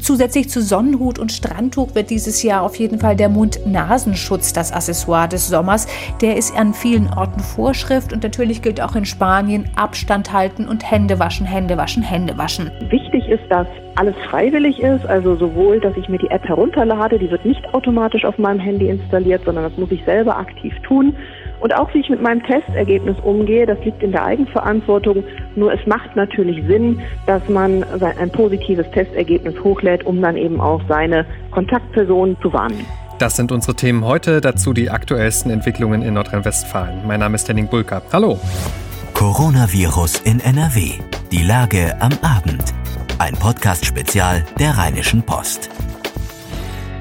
Zusätzlich zu Sonnenhut und Strandtuch wird dieses Jahr auf jeden Fall der Mund-Nasenschutz das Accessoire des Sommers. Der ist an vielen Orten Vorschrift und natürlich gilt auch in Spanien Abstand halten und Hände waschen, Hände waschen, Hände waschen. Wichtig ist, dass alles freiwillig ist, also sowohl, dass ich mir die App herunterlade, die wird nicht automatisch auf meinem Handy installiert, sondern das muss ich selber aktiv tun. Und auch wie ich mit meinem Testergebnis umgehe, das liegt in der Eigenverantwortung. Nur es macht natürlich Sinn, dass man ein positives Testergebnis hochlädt, um dann eben auch seine Kontaktpersonen zu warnen. Das sind unsere Themen heute, dazu die aktuellsten Entwicklungen in Nordrhein-Westfalen. Mein Name ist Henning Bulka. Hallo. Coronavirus in NRW. Die Lage am Abend. Ein Podcast-Spezial der Rheinischen Post.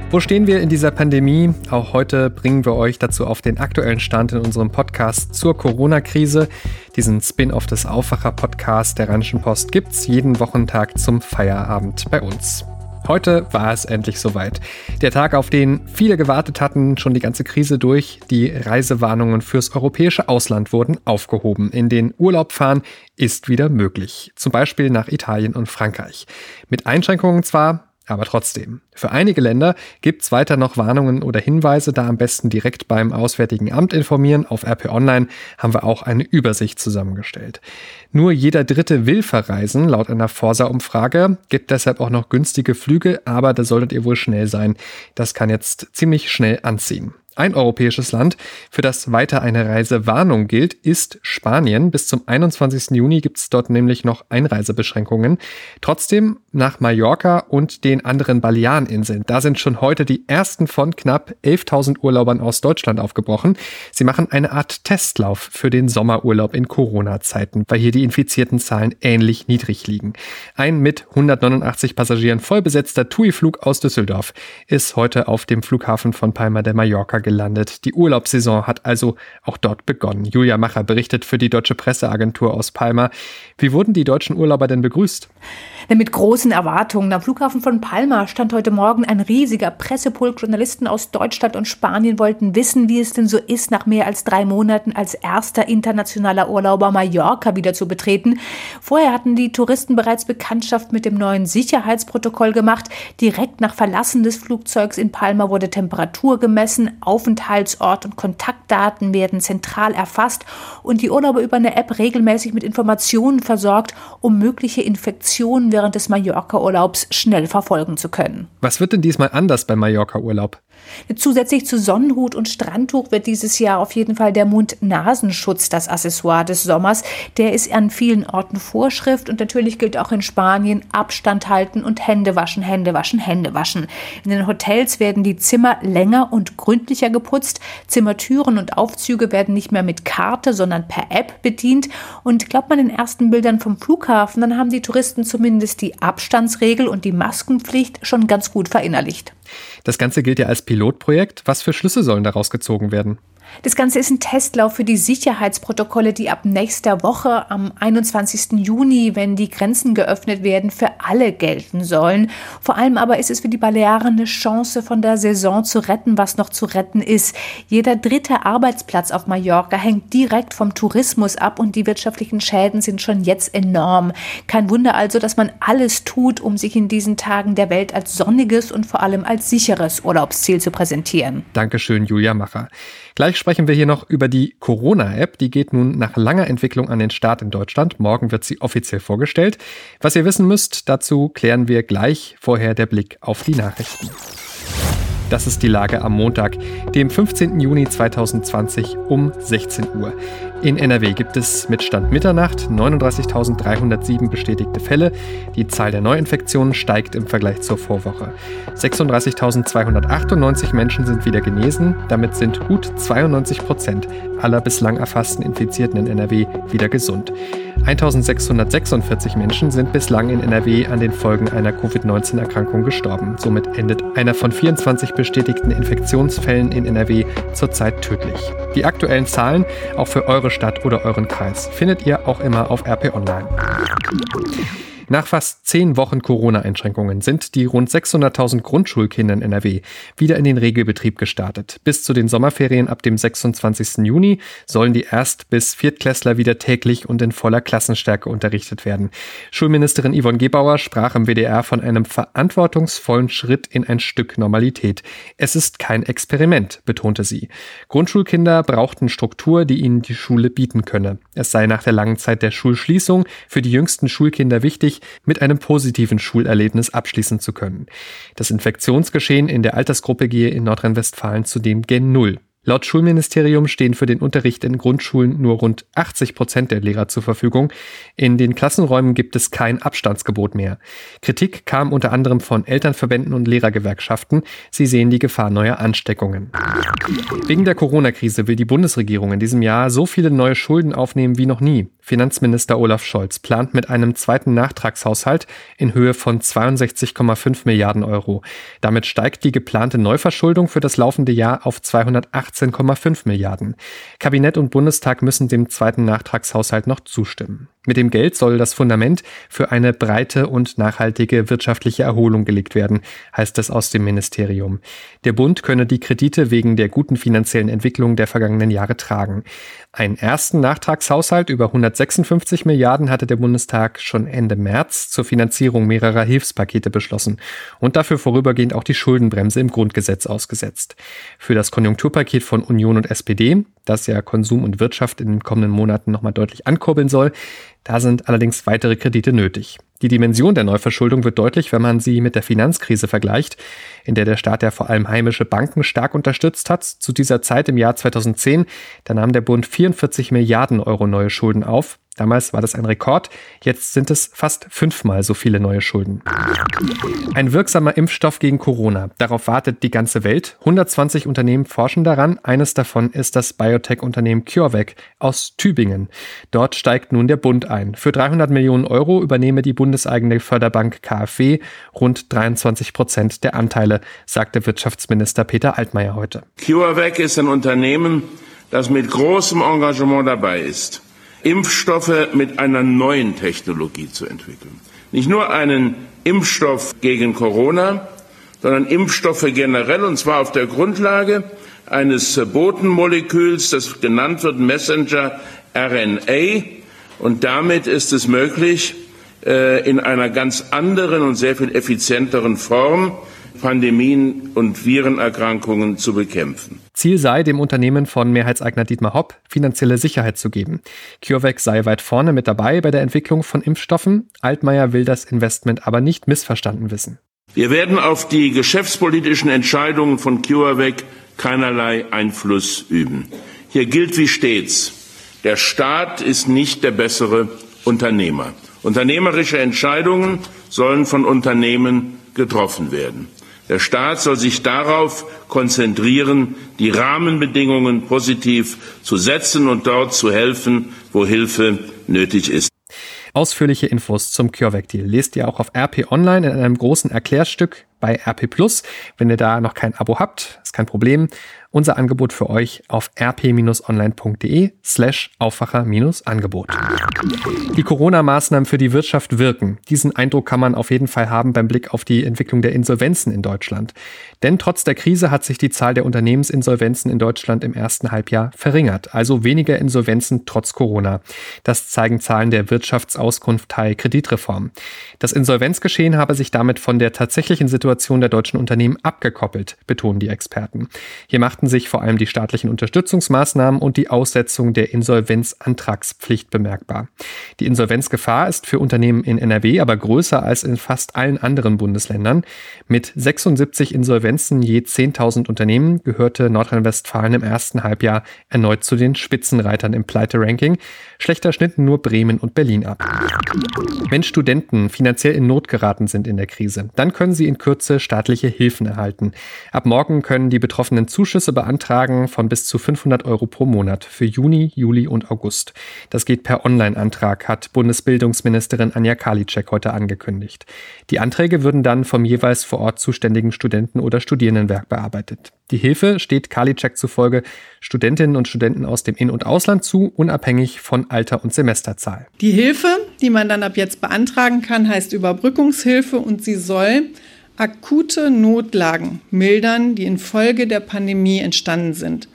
Wo stehen wir in dieser Pandemie? Auch heute bringen wir euch dazu auf den aktuellen Stand in unserem Podcast zur Corona-Krise. Diesen Spin-off des Aufwacher-Podcasts der Rheinischen Post gibt's jeden Wochentag zum Feierabend bei uns. Heute war es endlich soweit. Der Tag, auf den viele gewartet hatten, schon die ganze Krise durch. Die Reisewarnungen fürs europäische Ausland wurden aufgehoben. In den Urlaub fahren ist wieder möglich. Zum Beispiel nach Italien und Frankreich. Mit Einschränkungen zwar, aber trotzdem, für einige Länder gibt es weiter noch Warnungen oder Hinweise, da am besten direkt beim Auswärtigen Amt informieren. Auf RP Online haben wir auch eine Übersicht zusammengestellt. Nur jeder Dritte will verreisen, laut einer Forsa-Umfrage, gibt deshalb auch noch günstige Flüge, aber da solltet ihr wohl schnell sein. Das kann jetzt ziemlich schnell anziehen. Ein europäisches Land, für das weiter eine Reisewarnung gilt, ist Spanien. Bis zum 21. Juni gibt es dort nämlich noch Einreisebeschränkungen. Trotzdem nach Mallorca und den anderen Baleareninseln. Da sind schon heute die ersten von knapp 11.000 Urlaubern aus Deutschland aufgebrochen. Sie machen eine Art Testlauf für den Sommerurlaub in Corona-Zeiten, weil hier die infizierten Zahlen ähnlich niedrig liegen. Ein mit 189 Passagieren vollbesetzter TUI-Flug aus Düsseldorf ist heute auf dem Flughafen von Palma de Mallorca gelandet. Die Urlaubssaison hat also auch dort begonnen. Julia Macher berichtet für die Deutsche Presseagentur aus Palma. Wie wurden die deutschen Urlauber denn begrüßt? Mit großen Erwartungen. Am Flughafen von Palma stand heute Morgen ein riesiger Pressepulk. Journalisten aus Deutschland und Spanien wollten wissen, wie es denn so ist, nach mehr als drei Monaten als erster internationaler Urlauber Mallorca wieder zu betreten. Vorher hatten die Touristen bereits Bekanntschaft mit dem neuen Sicherheitsprotokoll gemacht. Direkt nach Verlassen des Flugzeugs in Palma wurde Temperatur gemessen, Aufenthaltsort und Kontaktdaten werden zentral erfasst und die Urlauber über eine App regelmäßig mit Informationen versorgt, um mögliche Infektionen während des Mallorca-Urlaubs schnell verfolgen zu können. Was wird denn diesmal anders beim Mallorca-Urlaub? Zusätzlich zu Sonnenhut und Strandtuch wird dieses Jahr auf jeden Fall der Mund-Nasenschutz das Accessoire des Sommers. Der ist an vielen Orten Vorschrift und natürlich gilt auch in Spanien Abstand halten und Hände waschen, Hände waschen, Hände waschen. In den Hotels werden die Zimmer länger und gründlicher geputzt. Zimmertüren und Aufzüge werden nicht mehr mit Karte, sondern per App bedient. Und glaubt man den ersten Bildern vom Flughafen, dann haben die Touristen zumindest die Abstandsregel und die Maskenpflicht schon ganz gut verinnerlicht. Das Ganze gilt ja als Pilotprojekt. Was für Schlüsse sollen daraus gezogen werden? Das Ganze ist ein Testlauf für die Sicherheitsprotokolle, die ab nächster Woche am 21. Juni, wenn die Grenzen geöffnet werden, für alle gelten sollen. Vor allem aber ist es für die Balearen eine Chance, von der Saison zu retten, was noch zu retten ist. Jeder dritte Arbeitsplatz auf Mallorca hängt direkt vom Tourismus ab und die wirtschaftlichen Schäden sind schon jetzt enorm. Kein Wunder also, dass man alles tut, um sich in diesen Tagen der Welt als sonniges und vor allem als sicheres Urlaubsziel zu präsentieren. Dankeschön, Julia Macher. Gleich sprechen wir hier noch über die Corona-App. Die geht nun nach langer Entwicklung an den Start in Deutschland. Morgen wird sie offiziell vorgestellt. Was ihr wissen müsst, dazu klären wir gleich vorher der Blick auf die Nachrichten. Das ist die Lage am Montag, dem 15. Juni 2020 um 16 Uhr. In NRW gibt es mit Stand Mitternacht 39.307 bestätigte Fälle. Die Zahl der Neuinfektionen steigt im Vergleich zur Vorwoche. 36.298 Menschen sind wieder genesen. Damit sind gut 92 Prozent aller bislang erfassten Infizierten in NRW wieder gesund. 1646 Menschen sind bislang in NRW an den Folgen einer Covid-19-Erkrankung gestorben. Somit endet einer von 24 bestätigten Infektionsfällen in NRW zurzeit tödlich. Die aktuellen Zahlen auch für eure Stadt oder euren Kreis findet ihr auch immer auf RP Online. Nach fast zehn Wochen Corona-Einschränkungen sind die rund 600.000 Grundschulkinder in NRW wieder in den Regelbetrieb gestartet. Bis zu den Sommerferien ab dem 26. Juni sollen die Erst- bis Viertklässler wieder täglich und in voller Klassenstärke unterrichtet werden. Schulministerin Yvonne Gebauer sprach im WDR von einem verantwortungsvollen Schritt in ein Stück Normalität. Es ist kein Experiment, betonte sie. Grundschulkinder brauchten Struktur, die ihnen die Schule bieten könne. Es sei nach der langen Zeit der Schulschließung für die jüngsten Schulkinder wichtig, mit einem positiven Schulerlebnis abschließen zu können. Das Infektionsgeschehen in der Altersgruppe gehe in Nordrhein-Westfalen zudem gen Null. Laut Schulministerium stehen für den Unterricht in Grundschulen nur rund 80 Prozent der Lehrer zur Verfügung. In den Klassenräumen gibt es kein Abstandsgebot mehr. Kritik kam unter anderem von Elternverbänden und Lehrergewerkschaften. Sie sehen die Gefahr neuer Ansteckungen. Wegen der Corona-Krise will die Bundesregierung in diesem Jahr so viele neue Schulden aufnehmen wie noch nie. Finanzminister Olaf Scholz plant mit einem zweiten Nachtragshaushalt in Höhe von 62,5 Milliarden Euro. Damit steigt die geplante Neuverschuldung für das laufende Jahr auf 280 18,5 Milliarden. Kabinett und Bundestag müssen dem zweiten Nachtragshaushalt noch zustimmen. Mit dem Geld soll das Fundament für eine breite und nachhaltige wirtschaftliche Erholung gelegt werden, heißt es aus dem Ministerium. Der Bund könne die Kredite wegen der guten finanziellen Entwicklung der vergangenen Jahre tragen. Einen ersten Nachtragshaushalt über 156 Milliarden hatte der Bundestag schon Ende März zur Finanzierung mehrerer Hilfspakete beschlossen und dafür vorübergehend auch die Schuldenbremse im Grundgesetz ausgesetzt. Für das Konjunkturpaket von Union und SPD, das ja Konsum und Wirtschaft in den kommenden Monaten nochmal deutlich ankurbeln soll, da sind allerdings weitere Kredite nötig. Die Dimension der Neuverschuldung wird deutlich, wenn man sie mit der Finanzkrise vergleicht, in der der Staat ja vor allem heimische Banken stark unterstützt hat. Zu dieser Zeit im Jahr 2010, da nahm der Bund 44 Milliarden Euro neue Schulden auf. Damals war das ein Rekord, jetzt sind es fast fünfmal so viele neue Schulden. Ein wirksamer Impfstoff gegen Corona. Darauf wartet die ganze Welt. 120 Unternehmen forschen daran. Eines davon ist das Biotech-Unternehmen CureVac aus Tübingen. Dort steigt nun der Bund ein. Für 300 Millionen Euro übernehme die bundeseigene Förderbank KfW rund 23 Prozent der Anteile, sagte Wirtschaftsminister Peter Altmaier heute. CureVac ist ein Unternehmen, das mit großem Engagement dabei ist Impfstoffe mit einer neuen Technologie zu entwickeln. Nicht nur einen Impfstoff gegen Corona, sondern Impfstoffe generell, und zwar auf der Grundlage eines Botenmoleküls, das genannt wird Messenger RNA. Und damit ist es möglich, äh, in einer ganz anderen und sehr viel effizienteren Form Pandemien und Virenerkrankungen zu bekämpfen. Ziel sei, dem Unternehmen von Mehrheitseigner Dietmar Hopp finanzielle Sicherheit zu geben. CureVac sei weit vorne mit dabei bei der Entwicklung von Impfstoffen. Altmaier will das Investment aber nicht missverstanden wissen. Wir werden auf die geschäftspolitischen Entscheidungen von CureVac keinerlei Einfluss üben. Hier gilt wie stets, der Staat ist nicht der bessere Unternehmer. Unternehmerische Entscheidungen sollen von Unternehmen getroffen werden. Der Staat soll sich darauf konzentrieren, die Rahmenbedingungen positiv zu setzen und dort zu helfen, wo Hilfe nötig ist. Ausführliche Infos zum CureVac-Deal lest ihr auch auf RP Online in einem großen Erklärstück bei RP Plus. Wenn ihr da noch kein Abo habt, ist kein Problem unser Angebot für euch auf rp-online.de slash Aufwacher-Angebot. Die Corona-Maßnahmen für die Wirtschaft wirken. Diesen Eindruck kann man auf jeden Fall haben beim Blick auf die Entwicklung der Insolvenzen in Deutschland. Denn trotz der Krise hat sich die Zahl der Unternehmensinsolvenzen in Deutschland im ersten Halbjahr verringert. Also weniger Insolvenzen trotz Corona. Das zeigen Zahlen der Wirtschaftsauskunft Teil Kreditreform. Das Insolvenzgeschehen habe sich damit von der tatsächlichen Situation der deutschen Unternehmen abgekoppelt, betonen die Experten. Hier macht machten sich vor allem die staatlichen Unterstützungsmaßnahmen und die Aussetzung der Insolvenzantragspflicht bemerkbar. Die Insolvenzgefahr ist für Unternehmen in NRW aber größer als in fast allen anderen Bundesländern. Mit 76 Insolvenzen je 10.000 Unternehmen gehörte Nordrhein-Westfalen im ersten Halbjahr erneut zu den Spitzenreitern im Pleite-Ranking. Schlechter schnitten nur Bremen und Berlin ab. Wenn Studenten finanziell in Not geraten sind in der Krise, dann können sie in Kürze staatliche Hilfen erhalten. Ab morgen können die Betroffenen Zuschüsse Zuschüsse beantragen von bis zu 500 Euro pro Monat für Juni, Juli und August. Das geht per Online-Antrag, hat Bundesbildungsministerin Anja Karliczek heute angekündigt. Die Anträge würden dann vom jeweils vor Ort zuständigen Studenten- oder Studierendenwerk bearbeitet. Die Hilfe steht Karliczek zufolge Studentinnen und Studenten aus dem In- und Ausland zu, unabhängig von Alter und Semesterzahl. Die Hilfe, die man dann ab jetzt beantragen kann, heißt Überbrückungshilfe und sie soll akute Notlagen mildern, die infolge der Pandemie entstanden sind.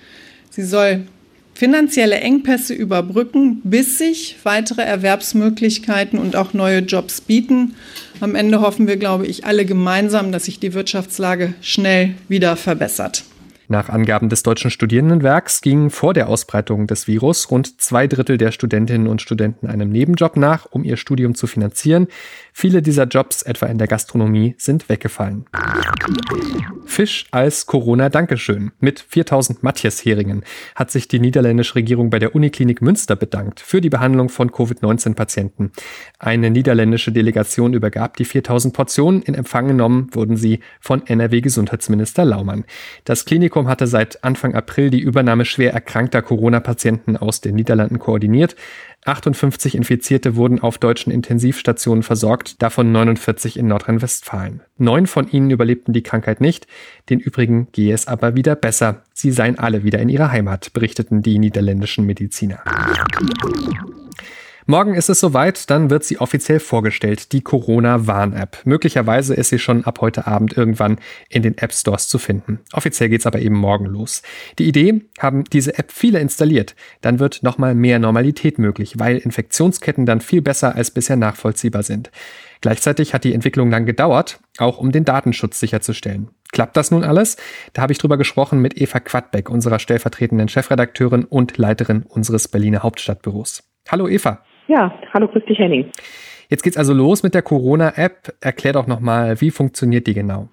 Sie soll finanzielle Engpässe überbrücken, bis sich weitere Erwerbsmöglichkeiten und auch neue Jobs bieten. Am Ende hoffen wir, glaube ich, alle gemeinsam, dass sich die Wirtschaftslage schnell wieder verbessert. Nach Angaben des Deutschen Studierendenwerks gingen vor der Ausbreitung des Virus rund zwei Drittel der Studentinnen und Studenten einem Nebenjob nach, um ihr Studium zu finanzieren. Viele dieser Jobs, etwa in der Gastronomie, sind weggefallen. Fisch als Corona-Dankeschön. Mit 4000 Matthias-Heringen hat sich die niederländische Regierung bei der Uniklinik Münster bedankt für die Behandlung von Covid-19-Patienten. Eine niederländische Delegation übergab die 4000 Portionen. In Empfang genommen wurden sie von NRW-Gesundheitsminister Laumann. Das Klinikum hatte seit Anfang April die Übernahme schwer erkrankter Corona-Patienten aus den Niederlanden koordiniert. 58 Infizierte wurden auf deutschen Intensivstationen versorgt, davon 49 in Nordrhein-Westfalen. Neun von ihnen überlebten die Krankheit nicht, den übrigen gehe es aber wieder besser. Sie seien alle wieder in ihrer Heimat, berichteten die niederländischen Mediziner. Morgen ist es soweit, dann wird sie offiziell vorgestellt, die Corona-Warn-App. Möglicherweise ist sie schon ab heute Abend irgendwann in den App Stores zu finden. Offiziell geht es aber eben morgen los. Die Idee, haben diese App viele installiert, dann wird nochmal mehr Normalität möglich, weil Infektionsketten dann viel besser als bisher nachvollziehbar sind. Gleichzeitig hat die Entwicklung lang gedauert, auch um den Datenschutz sicherzustellen. Klappt das nun alles? Da habe ich drüber gesprochen mit Eva Quadbeck, unserer stellvertretenden Chefredakteurin und Leiterin unseres Berliner Hauptstadtbüros. Hallo Eva. Ja, hallo, grüß dich, Henning. Jetzt geht's also los mit der Corona-App. Erklär doch nochmal, wie funktioniert die genau?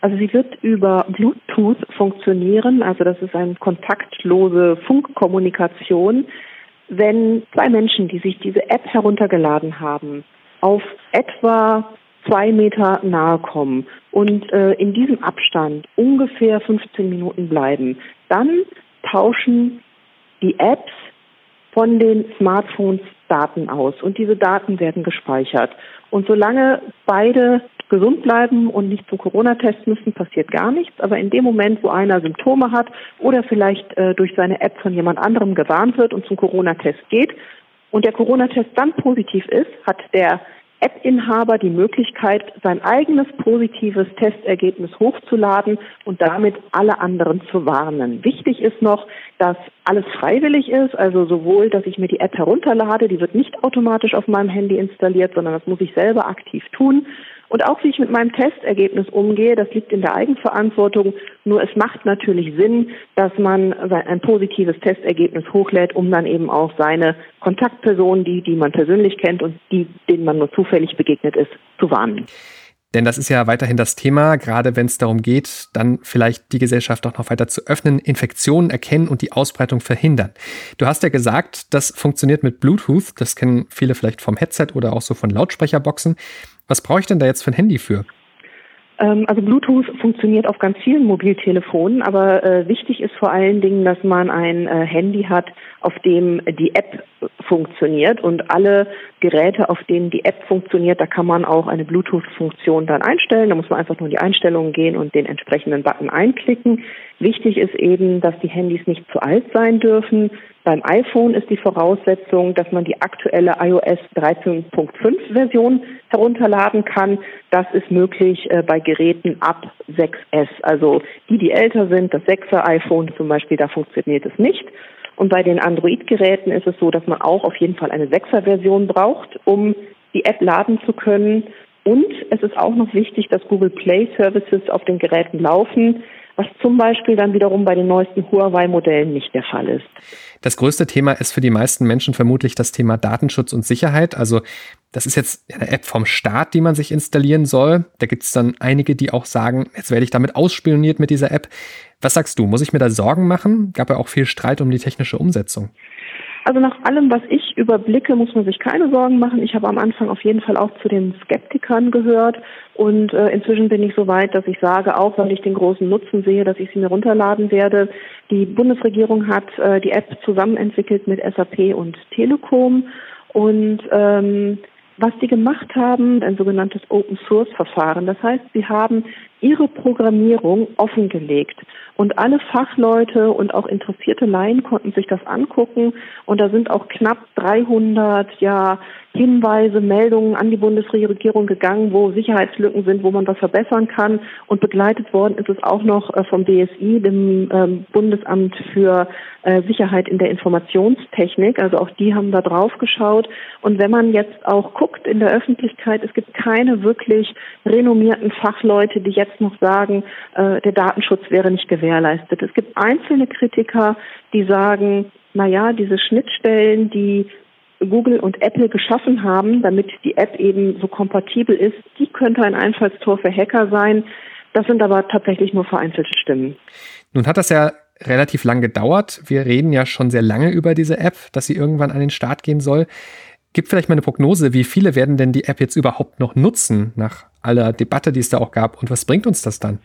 Also sie wird über Bluetooth funktionieren, also das ist eine kontaktlose Funkkommunikation. Wenn zwei Menschen, die sich diese App heruntergeladen haben, auf etwa zwei Meter nahe kommen und äh, in diesem Abstand ungefähr 15 Minuten bleiben, dann tauschen die Apps von den Smartphones Daten aus und diese Daten werden gespeichert. Und solange beide gesund bleiben und nicht zum Corona-Test müssen, passiert gar nichts. Aber in dem Moment, wo einer Symptome hat oder vielleicht äh, durch seine App von jemand anderem gewarnt wird und zum Corona-Test geht und der Corona-Test dann positiv ist, hat der App-Inhaber die Möglichkeit, sein eigenes positives Testergebnis hochzuladen und damit alle anderen zu warnen. Wichtig ist noch, dass alles freiwillig ist, also sowohl, dass ich mir die App herunterlade, die wird nicht automatisch auf meinem Handy installiert, sondern das muss ich selber aktiv tun. Und auch wie ich mit meinem Testergebnis umgehe, das liegt in der Eigenverantwortung. Nur es macht natürlich Sinn, dass man ein positives Testergebnis hochlädt, um dann eben auch seine Kontaktpersonen, die, die man persönlich kennt und die, denen man nur zufällig begegnet ist, zu warnen. Denn das ist ja weiterhin das Thema, gerade wenn es darum geht, dann vielleicht die Gesellschaft auch noch weiter zu öffnen, Infektionen erkennen und die Ausbreitung verhindern. Du hast ja gesagt, das funktioniert mit Bluetooth. Das kennen viele vielleicht vom Headset oder auch so von Lautsprecherboxen. Was brauche ich denn da jetzt für ein Handy für? Ähm, also Bluetooth funktioniert auf ganz vielen Mobiltelefonen, aber äh, wichtig ist vor allen Dingen, dass man ein äh, Handy hat, auf dem die App funktioniert und alle Geräte, auf denen die App funktioniert, da kann man auch eine Bluetooth-Funktion dann einstellen. Da muss man einfach nur in die Einstellungen gehen und den entsprechenden Button einklicken. Wichtig ist eben, dass die Handys nicht zu alt sein dürfen. Beim iPhone ist die Voraussetzung, dass man die aktuelle iOS 13.5 Version herunterladen kann. Das ist möglich äh, bei Geräten ab 6S. Also die, die älter sind, das 6er iPhone zum Beispiel, da funktioniert es nicht. Und bei den Android-Geräten ist es so, dass man auch auf jeden Fall eine 6er-Version braucht, um die App laden zu können. Und es ist auch noch wichtig, dass Google Play Services auf den Geräten laufen was zum Beispiel dann wiederum bei den neuesten Huawei-Modellen nicht der Fall ist. Das größte Thema ist für die meisten Menschen vermutlich das Thema Datenschutz und Sicherheit. Also das ist jetzt eine App vom Staat, die man sich installieren soll. Da gibt es dann einige, die auch sagen, jetzt werde ich damit ausspioniert mit dieser App. Was sagst du? Muss ich mir da Sorgen machen? Gab ja auch viel Streit um die technische Umsetzung. Also nach allem, was ich überblicke, muss man sich keine Sorgen machen. Ich habe am Anfang auf jeden Fall auch zu den Skeptikern gehört und äh, inzwischen bin ich so weit, dass ich sage, auch weil ich den großen Nutzen sehe, dass ich sie mir runterladen werde. Die Bundesregierung hat äh, die App zusammen entwickelt mit SAP und Telekom und ähm, was die gemacht haben, ein sogenanntes Open Source Verfahren. Das heißt, sie haben ihre Programmierung offengelegt. Und alle Fachleute und auch interessierte Laien konnten sich das angucken. Und da sind auch knapp 300 ja, Hinweise, Meldungen an die Bundesregierung gegangen, wo Sicherheitslücken sind, wo man was verbessern kann. Und begleitet worden ist es auch noch äh, vom BSI, dem ähm, Bundesamt für äh, Sicherheit in der Informationstechnik. Also auch die haben da drauf geschaut. Und wenn man jetzt auch guckt in der Öffentlichkeit, es gibt keine wirklich renommierten Fachleute, die jetzt noch sagen, äh, der Datenschutz wäre nicht gewährleistet. Es gibt einzelne Kritiker, die sagen, na ja, diese Schnittstellen, die Google und Apple geschaffen haben, damit die App eben so kompatibel ist, die könnte ein Einfallstor für Hacker sein. Das sind aber tatsächlich nur vereinzelte Stimmen. Nun hat das ja relativ lang gedauert. Wir reden ja schon sehr lange über diese App, dass sie irgendwann an den Start gehen soll. Gibt vielleicht mal eine Prognose, wie viele werden denn die App jetzt überhaupt noch nutzen nach aller Debatte, die es da auch gab? Und was bringt uns das dann?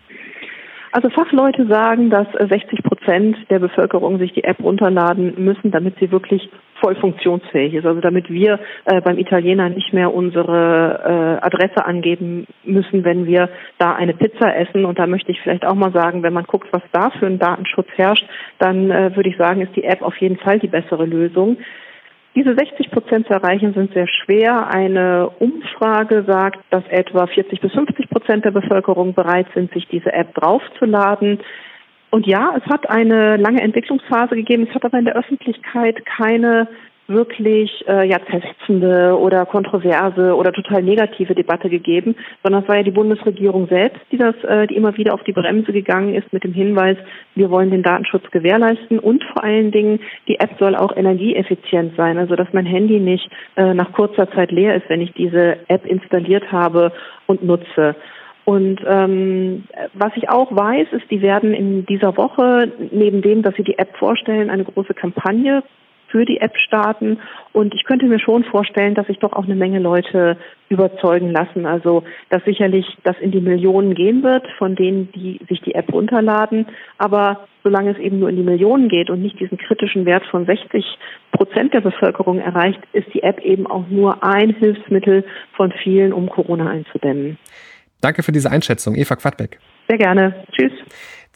Also Fachleute sagen, dass 60 Prozent der Bevölkerung sich die App runterladen müssen, damit sie wirklich voll funktionsfähig ist. Also damit wir äh, beim Italiener nicht mehr unsere äh, Adresse angeben müssen, wenn wir da eine Pizza essen. Und da möchte ich vielleicht auch mal sagen, wenn man guckt, was da für ein Datenschutz herrscht, dann äh, würde ich sagen, ist die App auf jeden Fall die bessere Lösung. Diese 60 Prozent zu erreichen sind sehr schwer. Eine Umfrage sagt, dass etwa 40 bis 50 Prozent der Bevölkerung bereit sind, sich diese App draufzuladen. Und ja, es hat eine lange Entwicklungsphase gegeben. Es hat aber in der Öffentlichkeit keine wirklich äh, ja zersetzende oder kontroverse oder total negative Debatte gegeben, sondern es war ja die Bundesregierung selbst, die das, äh, die immer wieder auf die Bremse gegangen ist mit dem Hinweis, wir wollen den Datenschutz gewährleisten und vor allen Dingen die App soll auch energieeffizient sein, also dass mein Handy nicht äh, nach kurzer Zeit leer ist, wenn ich diese App installiert habe und nutze. Und ähm, was ich auch weiß, ist, die werden in dieser Woche, neben dem, dass sie die App vorstellen, eine große Kampagne für die App starten. Und ich könnte mir schon vorstellen, dass sich doch auch eine Menge Leute überzeugen lassen. Also, dass sicherlich das in die Millionen gehen wird von denen, die sich die App runterladen. Aber solange es eben nur in die Millionen geht und nicht diesen kritischen Wert von 60 Prozent der Bevölkerung erreicht, ist die App eben auch nur ein Hilfsmittel von vielen, um Corona einzudämmen. Danke für diese Einschätzung, Eva Quadbeck. Sehr gerne. Tschüss.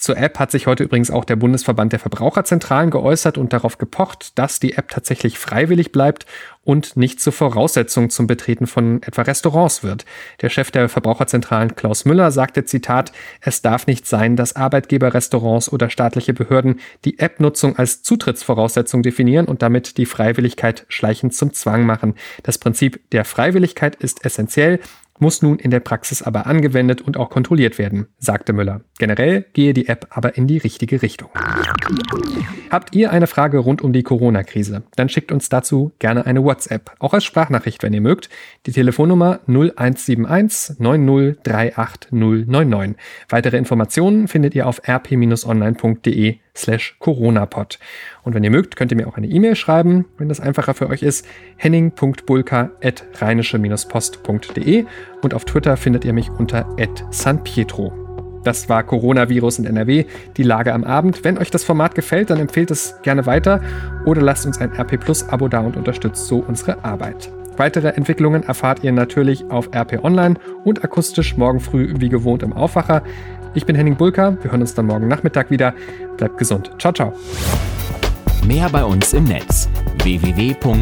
Zur App hat sich heute übrigens auch der Bundesverband der Verbraucherzentralen geäußert und darauf gepocht, dass die App tatsächlich freiwillig bleibt und nicht zur Voraussetzung zum Betreten von etwa Restaurants wird. Der Chef der Verbraucherzentralen Klaus Müller sagte Zitat, es darf nicht sein, dass Arbeitgeber, Restaurants oder staatliche Behörden die App-Nutzung als Zutrittsvoraussetzung definieren und damit die Freiwilligkeit schleichend zum Zwang machen. Das Prinzip der Freiwilligkeit ist essentiell muss nun in der Praxis aber angewendet und auch kontrolliert werden, sagte Müller. Generell gehe die App aber in die richtige Richtung. Habt ihr eine Frage rund um die Corona-Krise? Dann schickt uns dazu gerne eine WhatsApp, auch als Sprachnachricht, wenn ihr mögt. Die Telefonnummer 0171 9038099. Weitere Informationen findet ihr auf rp-online.de slash coronapod. Und wenn ihr mögt, könnt ihr mir auch eine E-Mail schreiben, wenn das einfacher für euch ist, henning.bulka.rheinische-post.de und auf Twitter findet ihr mich unter @sanpietro. Das war Coronavirus in NRW, die Lage am Abend. Wenn euch das Format gefällt, dann empfehlt es gerne weiter oder lasst uns ein RP Plus Abo da und unterstützt so unsere Arbeit. Weitere Entwicklungen erfahrt ihr natürlich auf RP Online und akustisch morgen früh wie gewohnt im Aufwacher. Ich bin Henning Bulka, wir hören uns dann morgen Nachmittag wieder. Bleibt gesund. Ciao, ciao. Mehr bei uns im Netz www.rp-online.de